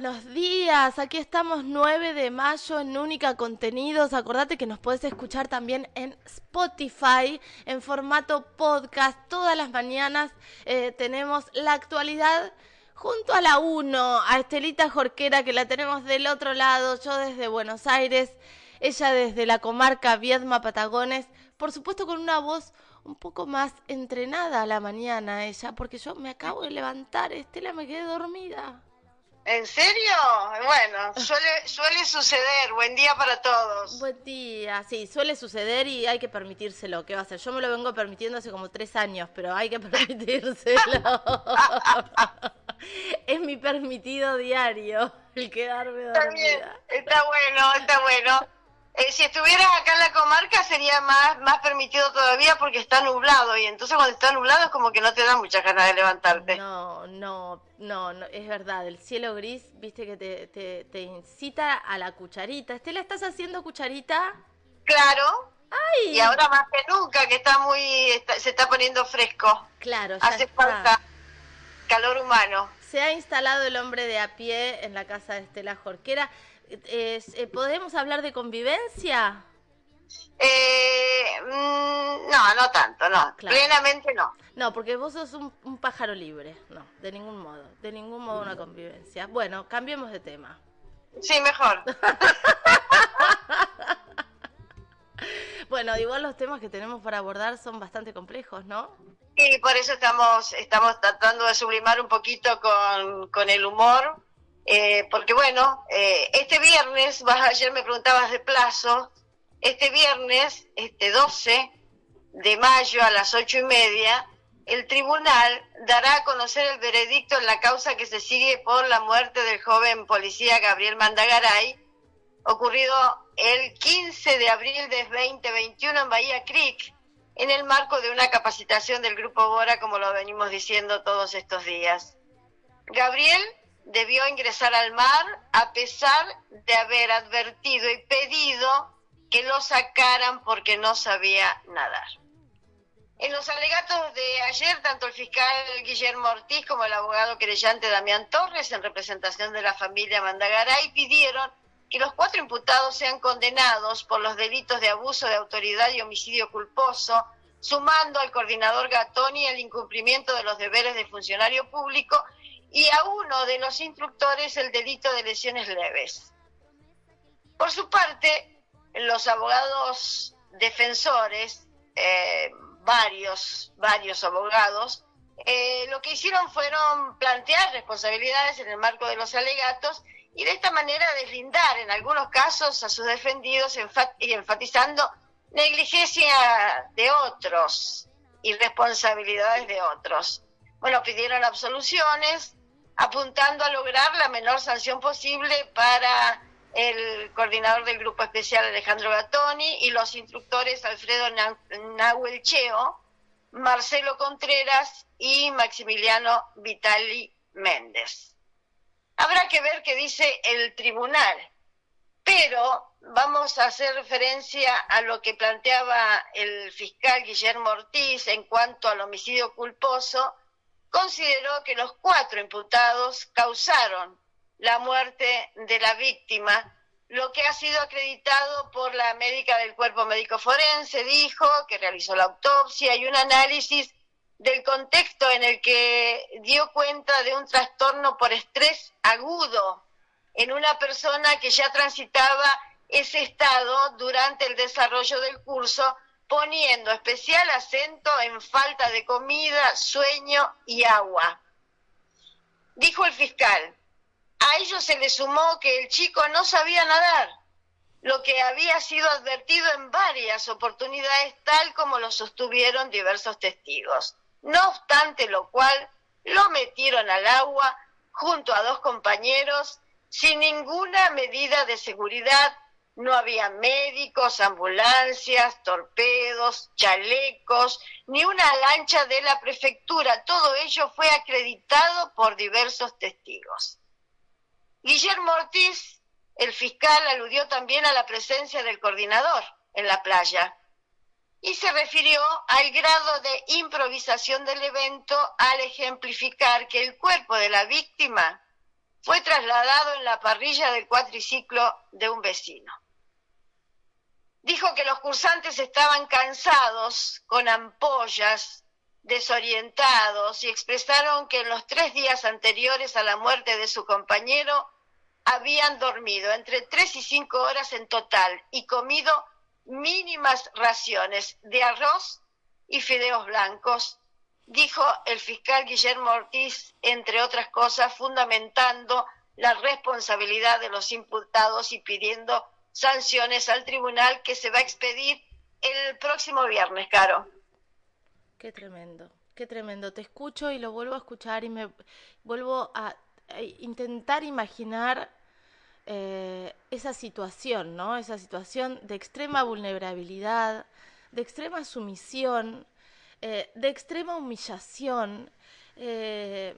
buenos días. Aquí estamos 9 de mayo en Única Contenidos. Acordate que nos podés escuchar también en Spotify en formato podcast. Todas las mañanas eh, tenemos la actualidad junto a la 1, a Estelita Jorquera que la tenemos del otro lado, yo desde Buenos Aires, ella desde la comarca Viedma Patagones, por supuesto con una voz un poco más entrenada a la mañana ella, porque yo me acabo de levantar, Estela me quedé dormida. ¿En serio? Bueno, suele, suele suceder. Buen día para todos. Buen día, sí, suele suceder y hay que permitírselo. ¿Qué va a ser? Yo me lo vengo permitiendo hace como tres años, pero hay que permitírselo. es mi permitido diario el quedarme dormida. Está bien, está bueno, está bueno. Eh, si estuvieras acá en la comarca sería más, más permitido todavía porque está nublado y entonces cuando está nublado es como que no te da muchas ganas de levantarte. No, no, no, no es verdad, el cielo gris, viste que te, te, te incita a la cucharita. ¿Estela, estás haciendo cucharita? Claro. Ay. Y ahora más que nunca que está muy, está- se está poniendo fresco. Claro, ya Hace está. falta calor humano. Se ha instalado el hombre de a pie en la casa de Estela Jorquera. Eh, eh, ¿Podemos hablar de convivencia? Eh, mm, no, no tanto, no. Claro. Plenamente no. No, porque vos sos un, un pájaro libre. No, de ningún modo. De ningún modo una convivencia. Bueno, cambiemos de tema. Sí, mejor. Bueno, igual los temas que tenemos para abordar son bastante complejos, ¿no? Y por eso estamos, estamos tratando de sublimar un poquito con, con el humor, eh, porque bueno, eh, este viernes, ayer me preguntabas de plazo, este viernes, este 12 de mayo a las ocho y media, el tribunal dará a conocer el veredicto en la causa que se sigue por la muerte del joven policía Gabriel Mandagaray, ocurrido el 15 de abril de 2021 en Bahía Creek, en el marco de una capacitación del Grupo Bora, como lo venimos diciendo todos estos días. Gabriel debió ingresar al mar a pesar de haber advertido y pedido que lo sacaran porque no sabía nadar. En los alegatos de ayer, tanto el fiscal Guillermo Ortiz como el abogado querellante Damián Torres, en representación de la familia Mandagaray, pidieron que los cuatro imputados sean condenados por los delitos de abuso de autoridad y homicidio culposo, sumando al coordinador Gatoni el incumplimiento de los deberes de funcionario público y a uno de los instructores el delito de lesiones leves. Por su parte, los abogados defensores, eh, varios, varios abogados, eh, lo que hicieron fueron plantear responsabilidades en el marco de los alegatos y de esta manera deslindar en algunos casos a sus defendidos y enfatizando negligencia de otros y responsabilidades de otros. Bueno, pidieron absoluciones apuntando a lograr la menor sanción posible para el coordinador del grupo especial Alejandro Gatoni y los instructores Alfredo Na- Nahuel Cheo, Marcelo Contreras y Maximiliano Vitali Méndez. Habrá que ver qué dice el tribunal, pero vamos a hacer referencia a lo que planteaba el fiscal Guillermo Ortiz en cuanto al homicidio culposo. Consideró que los cuatro imputados causaron la muerte de la víctima, lo que ha sido acreditado por la médica del cuerpo médico forense, dijo que realizó la autopsia y un análisis del contexto en el que dio cuenta de un trastorno por estrés agudo en una persona que ya transitaba ese estado durante el desarrollo del curso, poniendo especial acento en falta de comida, sueño y agua. Dijo el fiscal, a ello se le sumó que el chico no sabía nadar, lo que había sido advertido en varias oportunidades, tal como lo sostuvieron diversos testigos. No obstante lo cual, lo metieron al agua junto a dos compañeros sin ninguna medida de seguridad. No había médicos, ambulancias, torpedos, chalecos, ni una lancha de la prefectura. Todo ello fue acreditado por diversos testigos. Guillermo Ortiz, el fiscal, aludió también a la presencia del coordinador en la playa y se refirió al grado de improvisación del evento al ejemplificar que el cuerpo de la víctima fue trasladado en la parrilla del cuatriciclo de un vecino. Dijo que los cursantes estaban cansados, con ampollas, desorientados y expresaron que en los tres días anteriores a la muerte de su compañero habían dormido entre tres y cinco horas en total y comido mínimas raciones de arroz y fideos blancos, dijo el fiscal Guillermo Ortiz, entre otras cosas, fundamentando la responsabilidad de los imputados y pidiendo sanciones al tribunal que se va a expedir el próximo viernes, Caro. Qué tremendo, qué tremendo. Te escucho y lo vuelvo a escuchar y me vuelvo a, intentar imaginar eh, esa situación, ¿no? Esa situación de extrema vulnerabilidad, de extrema sumisión, eh, de extrema humillación. Eh,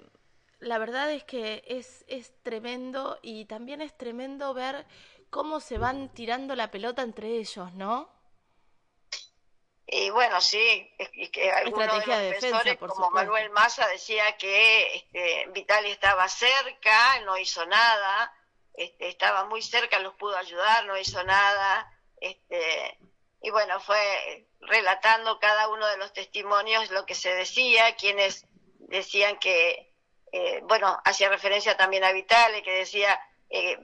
la verdad es que es, es tremendo y también es tremendo ver cómo se van tirando la pelota entre ellos, ¿no? Y bueno, sí, es que algunos de los defensores, como Manuel Massa, decía que este, Vitali estaba cerca, no hizo nada, este, estaba muy cerca, los pudo ayudar, no hizo nada. Este, y bueno, fue relatando cada uno de los testimonios lo que se decía, quienes decían que, eh, bueno, hacía referencia también a Vitali, que decía, eh,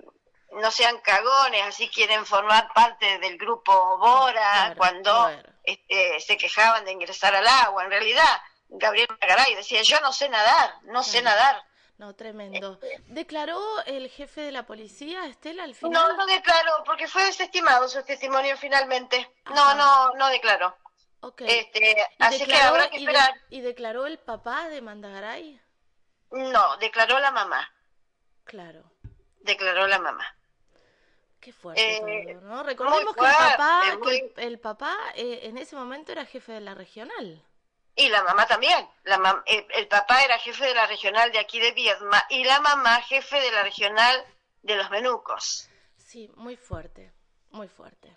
no sean cagones, así quieren formar parte del grupo Bora, cuando este, se quejaban de ingresar al agua. En realidad, Gabriel Magaray decía, yo no sé nadar, no sé nadar. No, tremendo. ¿Declaró el jefe de la policía, Estela, al final? No, no declaró, porque fue desestimado su testimonio finalmente. No, no, no declaró. Okay. Este, así que habrá que esperar. ¿Y declaró el papá de Mandagaray? No, declaró la mamá. Claro. Declaró la mamá. Qué fuerte eh, ¿no? Recordemos que el papá, el, papá eh, en ese momento era jefe de la regional. Y la mamá también. La el, papá era jefe de la regional de aquí de Viedma y la mamá jefe de la regional de los Menucos. Sí, muy fuerte, muy fuerte.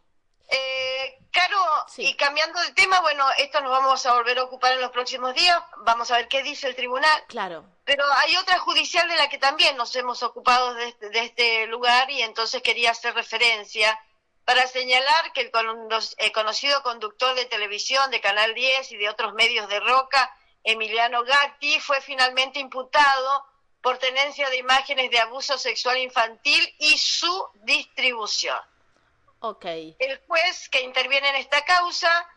Eh, Caro, y cambiando de tema, bueno, esto nos vamos a volver a ocupar en los próximos días, vamos a ver qué dice el tribunal. Claro. Pero hay otra judicial de la que también nos hemos ocupado de este, de este lugar y entonces quería hacer referencia para señalar que el, conocido conductor de televisión de Canal 10 y de otros medios de Roca, Emiliano Gatti, fue finalmente imputado por tenencia de imágenes de abuso sexual infantil y su distribución. El juez que interviene en esta causa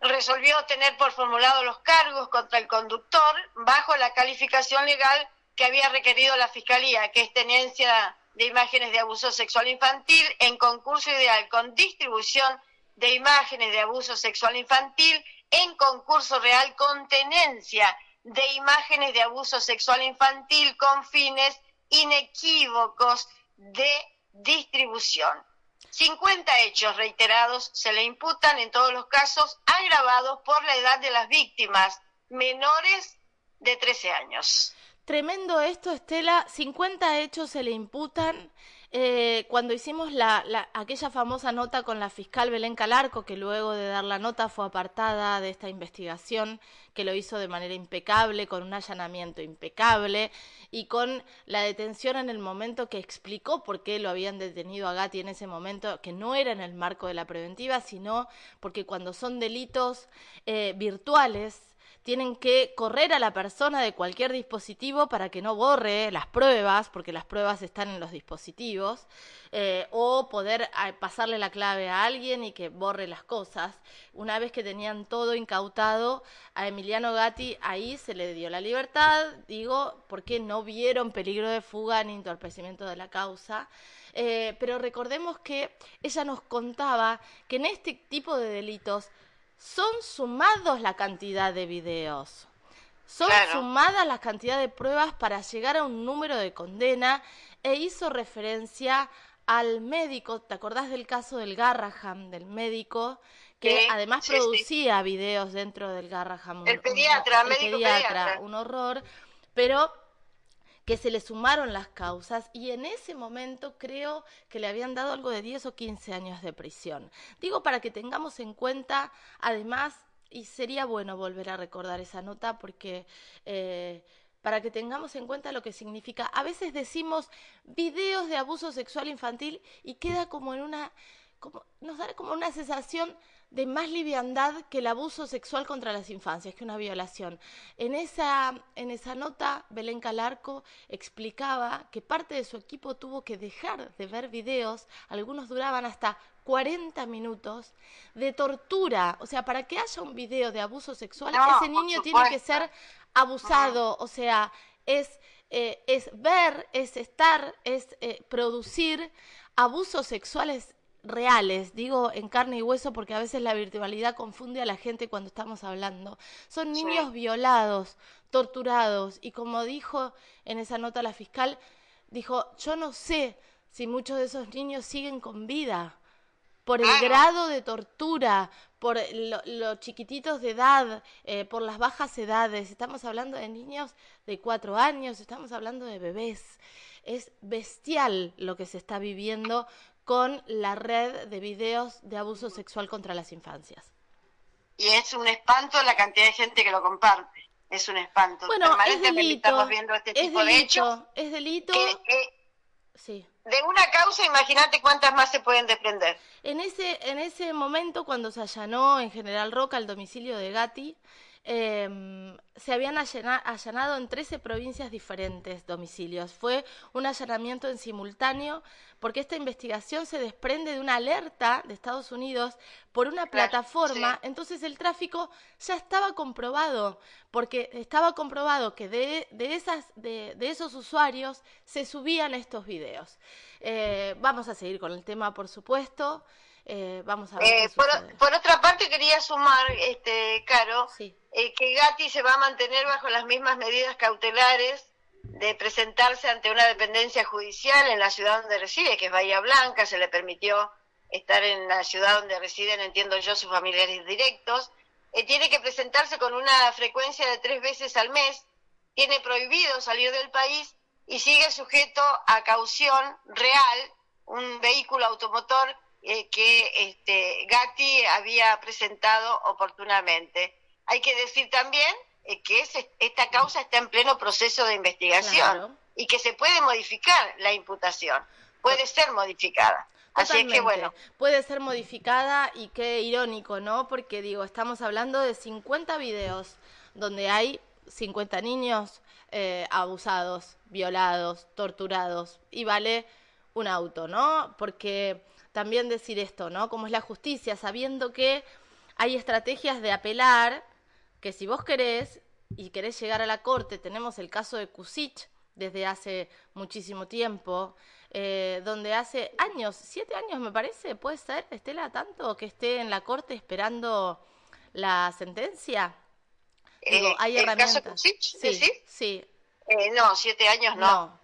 resolvió tener por formulado los cargos contra el conductor bajo la calificación legal que había requerido la Fiscalía, que es tenencia de imágenes de abuso sexual infantil en concurso ideal con distribución de imágenes de abuso sexual infantil en concurso real con tenencia de imágenes de abuso sexual infantil con fines inequívocos de distribución. 50 hechos reiterados se le imputan en todos los casos agravados por la edad de las víctimas, menores de 13 años. Tremendo esto, Estela. 50 hechos se le imputan. Eh, cuando hicimos la, aquella famosa nota con la fiscal Belén Calarco, que luego de dar la nota fue apartada de esta investigación, que lo hizo de manera impecable, con un allanamiento impecable y con la detención en el momento que explicó por qué lo habían detenido a Gatti en ese momento, que no era en el marco de la preventiva, sino porque cuando son delitos eh, virtuales, tienen que correr a la persona de cualquier dispositivo para que no borre las pruebas, porque las pruebas están en los dispositivos, eh, o poder ah, pasarle la clave a alguien y que borre las cosas. Una vez que tenían todo incautado, a Emiliano Gatti ahí se le dio la libertad, digo, porque no vieron peligro de fuga ni entorpecimiento de la causa. Eh, pero recordemos que ella nos contaba que en este tipo de delitos son sumados la cantidad de videos. Son sumadas la cantidad de pruebas para llegar a un número de condena e hizo referencia al médico, ¿te acordás del caso del Garraham, del médico que además producía videos dentro del Garraham? El pediatra, médico pediatra, un horror, pero que se le sumaron las causas y en ese momento creo que le habían dado algo de 10 o 15 años de prisión. Digo para que tengamos en cuenta, además, y sería bueno volver a recordar esa nota porque... Eh, para que tengamos en cuenta lo que significa. A veces decimos videos de abuso sexual infantil y queda como en una, como, nos da como una sensación de más liviandad que el abuso sexual contra las infancias, que una violación. En esa, en esa nota, Belén Calarco explicaba que parte de su equipo tuvo que dejar de ver videos, algunos duraban hasta 40 minutos, de tortura. O sea, para que haya un video de abuso sexual, ese niño tiene que ser abusado, o sea, es, eh, es ver, es estar, es eh, producir abusos sexuales reales, digo en carne y hueso porque a veces la virtualidad confunde a la gente cuando estamos hablando. Son niños violados, torturados y como dijo en esa nota la fiscal, dijo, yo no sé si muchos de esos niños siguen con vida por el grado de tortura, por los chiquititos de edad, eh, por las bajas edades. Estamos hablando de niños de cuatro años, estamos hablando de bebés. Es bestial lo que se está viviendo con la red de videos de abuso sexual contra las infancias. Y es un espanto la cantidad de gente que lo comparte. Es un espanto. Bueno, es delito, estamos viendo este tipo delito, de hechos. Es delito. sí. De una causa, imagínate cuántas más se pueden desprender. En ese, en ese momento, cuando se allanó en General Roca el domicilio de Gatti, eh, se habían allanado en 13 provincias diferentes domicilios. Fue un allanamiento en simultáneo porque esta investigación se desprende de una alerta de Estados Unidos por una plataforma. Entonces el tráfico ya estaba comprobado, porque estaba comprobado que de, de esas, de, de, esos usuarios se subían estos videos. Eh, vamos a seguir con el tema, por supuesto. Eh, vamos a ver. Eh, por, por, otra parte, quería sumar, este, Caro, eh, que Gatti se va a mantener bajo las mismas medidas cautelares de presentarse ante una dependencia judicial en la ciudad donde reside, que es Bahía Blanca, se le permitió estar en la ciudad donde residen, entiendo yo, sus familiares directos. tiene que presentarse con una frecuencia de tres veces al mes, tiene prohibido salir del país y sigue sujeto a caución real, un vehículo automotor eh, que este, Gatti había presentado oportunamente. Hay que decir también eh, que esta causa está en pleno proceso de investigación y que se puede modificar la imputación, puede ser modificada. Así que bueno. Puede ser modificada y qué irónico, ¿no? Porque digo, estamos hablando de 50 videos donde hay 50 niños eh, abusados, violados, torturados y vale un auto, ¿no? Porque también decir esto, ¿no? Como es la justicia, sabiendo que hay estrategias de apelar, que si vos querés y querés llegar a la corte, tenemos el caso de Kusich desde hace muchísimo tiempo, eh, donde hace años, siete años me parece, puede ser, Estela, tanto que esté en la corte esperando la sentencia. Digo, eh, hay herramientas. Caso sí, sí. sí. Eh, no, siete años no. no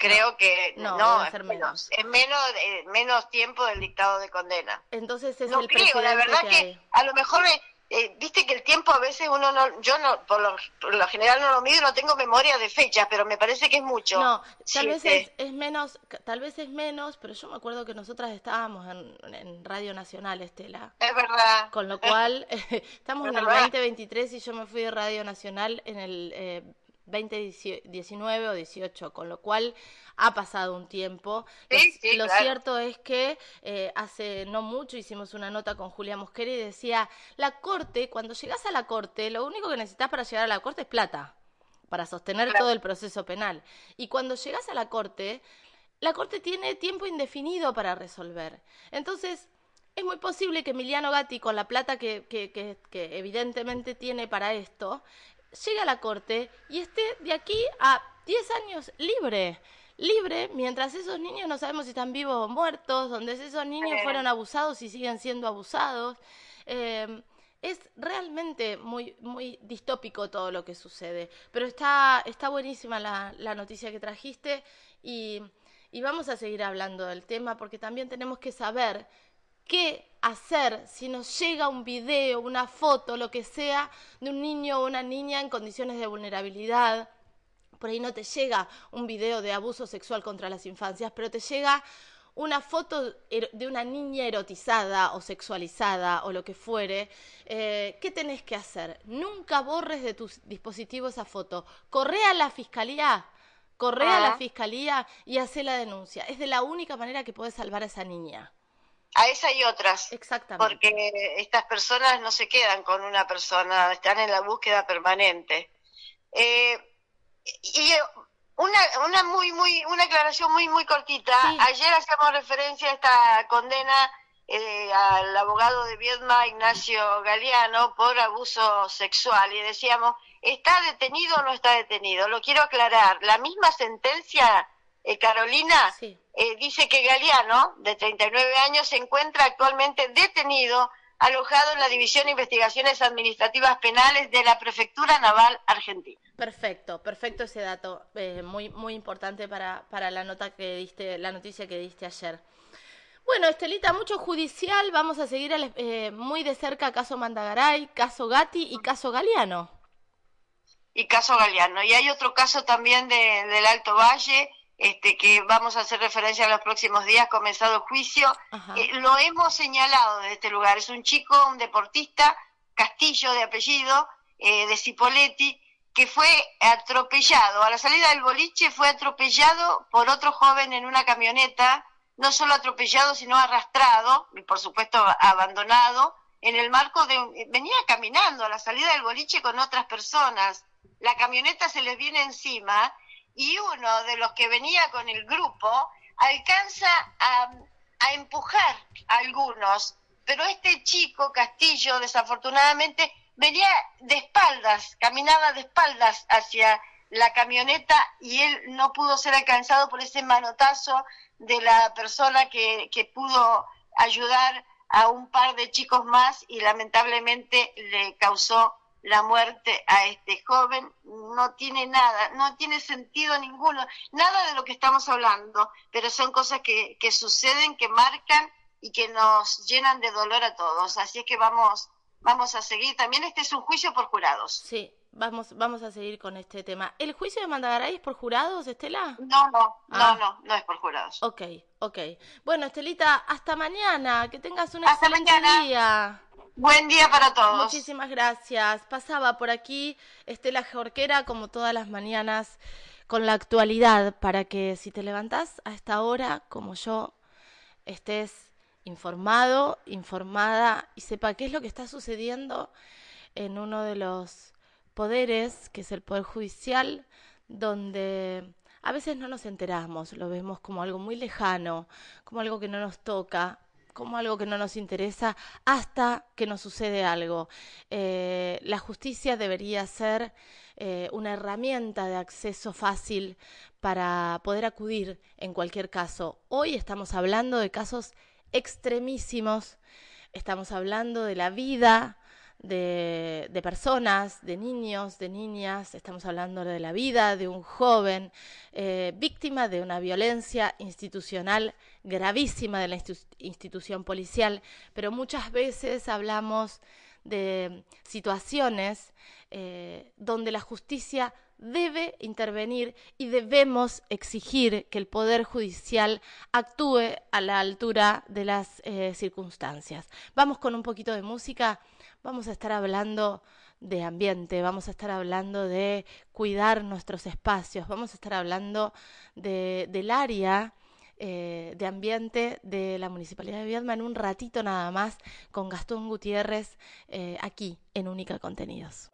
creo que no, no es menos. Es menos, eh, menos tiempo del dictado de condena. Entonces es no el creo, la verdad que, a lo mejor eh, viste que el tiempo a veces uno no, yo no, por lo, por lo, general no lo mido, no tengo memoria de fechas, pero me parece que es mucho. No, tal vez es, es, menos, tal vez es menos, pero yo me acuerdo que nosotras estábamos en, en Radio Nacional, Estela. Es verdad. Con lo cual, estamos en el 2023 y yo me fui de Radio Nacional en el eh, 2019 o 18, con lo cual ha pasado un tiempo. lo, cierto es que eh, hace no mucho hicimos una nota con Julia Mosquera y decía, la corte, cuando llegas a la corte, lo único que necesitas para llegar a la corte es plata, para sostener todo el proceso penal. Y cuando llegas a la corte, la corte tiene tiempo indefinido para resolver. Entonces, es muy posible que Emiliano Gatti, con la plata que, que, que, que, evidentemente tiene para esto, llegue a la corte y esté de aquí a 10 años libre. Libre, mientras esos niños no sabemos si están vivos o muertos, donde esos niños fueron abusados y siguen siendo abusados. Eh, es realmente muy, muy distópico todo lo que sucede. Pero está, está buenísima la, la noticia que trajiste y, y vamos a seguir hablando del tema porque también tenemos que saber qué hacer si nos llega un video, una foto, lo que sea, de un niño o una niña en condiciones de vulnerabilidad. Por ahí no te llega un video de abuso sexual contra las infancias, pero te llega una foto de una niña erotizada o sexualizada o lo que fuere, eh, ¿qué tenés que hacer? Nunca borres de tus dispositivos esa foto. Corre a la fiscalía, corre a la fiscalía y hace la denuncia. Es de la única manera que puedes salvar a esa niña. A esa y otras. Exactamente. Porque estas personas no se quedan con una persona, están en la búsqueda permanente. Eh, y una, una muy, muy, una aclaración muy, muy cortita. Ayer hacíamos referencia a esta condena eh, al abogado de Viedma, Ignacio Galeano, por abuso sexual y decíamos, ¿está detenido o no está detenido? Lo quiero aclarar. La misma sentencia, eh, Carolina, eh, dice que Galeano, de 39 años, se encuentra actualmente detenido alojado en la División de Investigaciones Administrativas Penales de la Prefectura Naval Argentina. Perfecto, perfecto ese dato, eh, muy muy importante para, para la nota que diste, la noticia que diste ayer. Bueno, Estelita, mucho judicial, vamos a seguir eh, muy de cerca caso Mandagaray, caso Gatti y caso Galeano. Y caso Galeano. Y hay otro caso también de, del Alto Valle, este, que vamos a hacer referencia en los próximos días, comenzado el juicio. Eh, lo hemos señalado de este lugar. Es un chico, un deportista, Castillo de apellido, eh, de Cipoletti, que fue atropellado. A la salida del boliche fue atropellado por otro joven en una camioneta, no solo atropellado, sino arrastrado, y por supuesto abandonado, en el marco de... venía caminando a la salida del boliche con otras personas. La camioneta se les viene encima y uno de los que venía con el grupo alcanza a, empujar a algunos, pero este chico, Castillo, desafortunadamente, venía de espaldas, caminaba de espaldas hacia la camioneta y él no pudo ser alcanzado por ese manotazo de la persona que, que pudo ayudar a un par de chicos más y lamentablemente le causó la muerte a este joven no tiene nada, no tiene sentido ninguno, nada de lo que estamos hablando, pero son cosas que, que suceden, que marcan y que nos llenan de dolor a todos. Así es que vamos, vamos a seguir. También este es un juicio por jurados. Sí, vamos, vamos a seguir con este tema. ¿El juicio de Mandagaray es por jurados, Estela? No, no, no, ah. no, no es por jurados. Ok, ok. Bueno, Estelita, hasta mañana. Que tengas un excelente día. Buen día para todos. Muchísimas gracias. Pasaba por aquí Estela Jorquera, como todas las mañanas, con la actualidad, para que si te levantás a esta hora, como yo, estés informado, informada y sepa qué es lo que está sucediendo en uno de los poderes, que es el Poder Judicial, donde a veces no nos enteramos, lo vemos como algo muy lejano, como algo que no nos toca, como algo que no nos interesa hasta que nos sucede algo. Eh, la justicia debería ser eh, una herramienta de acceso fácil para poder acudir en cualquier caso. Hoy estamos hablando de casos extremísimos, estamos hablando de la vida de, personas, de niños, de niñas, estamos hablando de la vida de un joven eh, víctima de una violencia institucional gravísima de la institución policial, pero muchas veces hablamos de situaciones eh, donde la justicia debe intervenir y debemos exigir que el Poder Judicial actúe a la altura de las eh, circunstancias. Vamos con un poquito de música vamos a estar hablando de ambiente, vamos a estar hablando de cuidar nuestros espacios, vamos a estar hablando de, del área eh, de ambiente de la Municipalidad de Viedma en un ratito nada más con Gastón Gutiérrez eh, aquí en Única Contenidos.